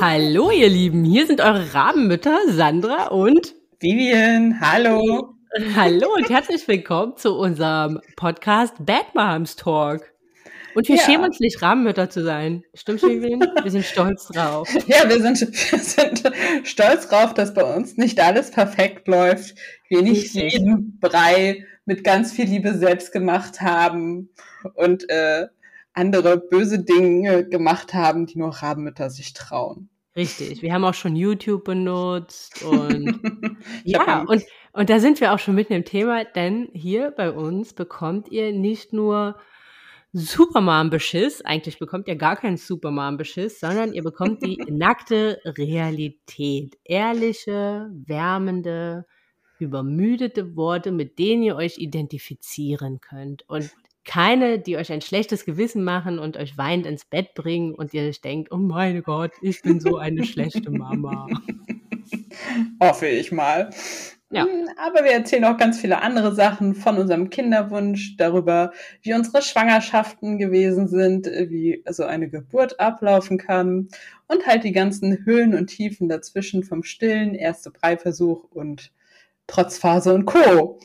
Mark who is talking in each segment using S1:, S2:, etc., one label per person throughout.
S1: Hallo ihr Lieben, hier sind eure Rabenmütter Sandra und
S2: Vivian. Hallo.
S1: Hallo und herzlich willkommen zu unserem Podcast Bad Moms Talk. Und wir
S2: Ja.
S1: schämen uns nicht, Rabenmütter zu sein. Stimmt's, Vivian? Wir sind stolz drauf.
S2: Ja, wir sind, wir sind stolz drauf, dass bei uns nicht alles perfekt läuft. Wir nicht
S1: Richtig.
S2: jeden Brei mit ganz viel Liebe selbst gemacht haben und äh, andere böse Dinge gemacht haben, die nur Rabenmütter sich trauen.
S1: Richtig. Wir haben auch schon YouTube benutzt und ja, und, und da sind wir auch schon mitten im Thema, denn hier bei uns bekommt ihr nicht nur Supermom-Beschiss, eigentlich bekommt ihr gar keinen Supermom-Beschiss, sondern ihr bekommt die nackte Realität. Ehrliche, wärmende, übermüdete Worte, mit denen ihr euch identifizieren könnt. Und keine, die euch ein schlechtes Gewissen machen und euch weinend ins Bett bringen und ihr euch denkt, oh mein Gott, ich bin so eine schlechte Mama.
S2: Hoffe ich mal.
S1: Ja.
S2: Mm, Aber wir erzählen auch ganz viele andere Sachen von unserem Kinderwunsch, darüber, wie unsere Schwangerschaften gewesen sind, äh, wie so eine Geburt ablaufen kann und halt die ganzen Höhen und Tiefen dazwischen vom Stillen, erste Breiversuch und Trotzphase und Co.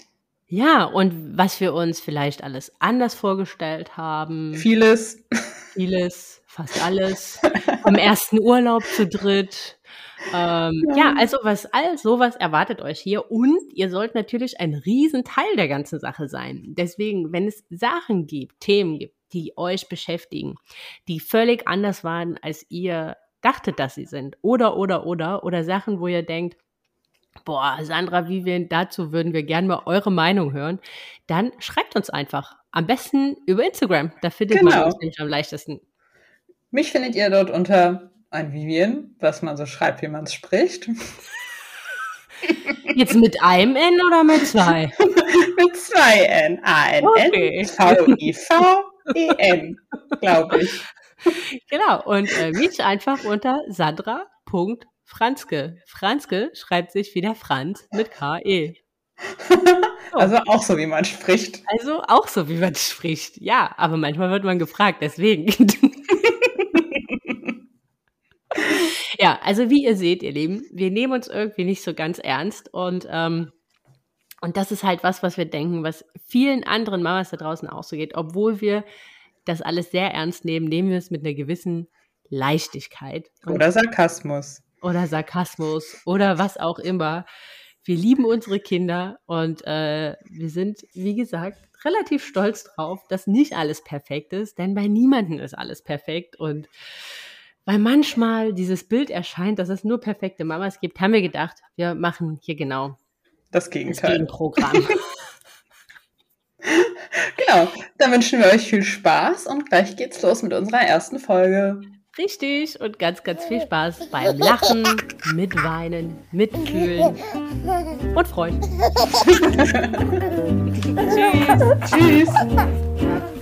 S1: Ja, und was wir uns vielleicht alles anders vorgestellt haben.
S2: Vieles.
S1: Vieles, fast alles. Im ersten Urlaub zu dritt. Ähm, ja, also was, all sowas erwartet euch hier. Und ihr sollt natürlich ein Riesenteil der ganzen Sache sein. Deswegen, wenn es Sachen gibt, Themen gibt, die euch beschäftigen, die völlig anders waren, als ihr dachtet, dass sie sind. Oder, oder, oder, oder Sachen, wo ihr denkt, boah, Sandra, Vivian, dazu würden wir gerne mal eure Meinung hören, dann schreibt uns einfach. Am besten über Instagram. Da findet man
S2: Genau.
S1: uns nämlich am leichtesten.
S2: Mich findet ihr dort unter ein Vivian, was man so schreibt, wie man es spricht.
S1: Jetzt mit einem N oder mit zwei?
S2: Mit zwei N. A-N-N.
S1: Okay.
S2: V-I-V-E-N, glaube ich.
S1: Genau. Und äh, mich einfach unter Sandra.franzke. Franzke schreibt sich wie der Franz mit K-E.
S2: Also auch so, wie man spricht.
S1: Also auch so, wie man spricht. Ja, aber manchmal wird man gefragt, deswegen. Ja, also wie ihr seht, ihr Lieben, wir nehmen uns irgendwie nicht so ganz ernst und ähm, und das ist halt was, was wir denken, was vielen anderen Mamas da draußen auch so geht. Obwohl wir das alles sehr ernst nehmen, nehmen wir es mit einer gewissen Leichtigkeit
S2: Oder Sarkasmus.
S1: oder Sarkasmus oder was auch immer. Wir lieben unsere Kinder und äh, wir sind, wie gesagt, relativ stolz drauf, dass nicht alles perfekt ist, denn bei niemandem ist alles perfekt. Und weil manchmal dieses Bild erscheint, dass es nur perfekte Mamas gibt, haben wir gedacht, wir machen hier genau
S2: Das
S1: das
S2: Gegenteil.
S1: Gegenprogramm.
S2: Genau. Dann wünschen wir euch viel Spaß und gleich geht's los mit unserer ersten Folge.
S1: Richtig und ganz, ganz viel Spaß beim Lachen, Mitweinen, Mitfühlen und Freuen. Tschüss.
S2: Tschüss.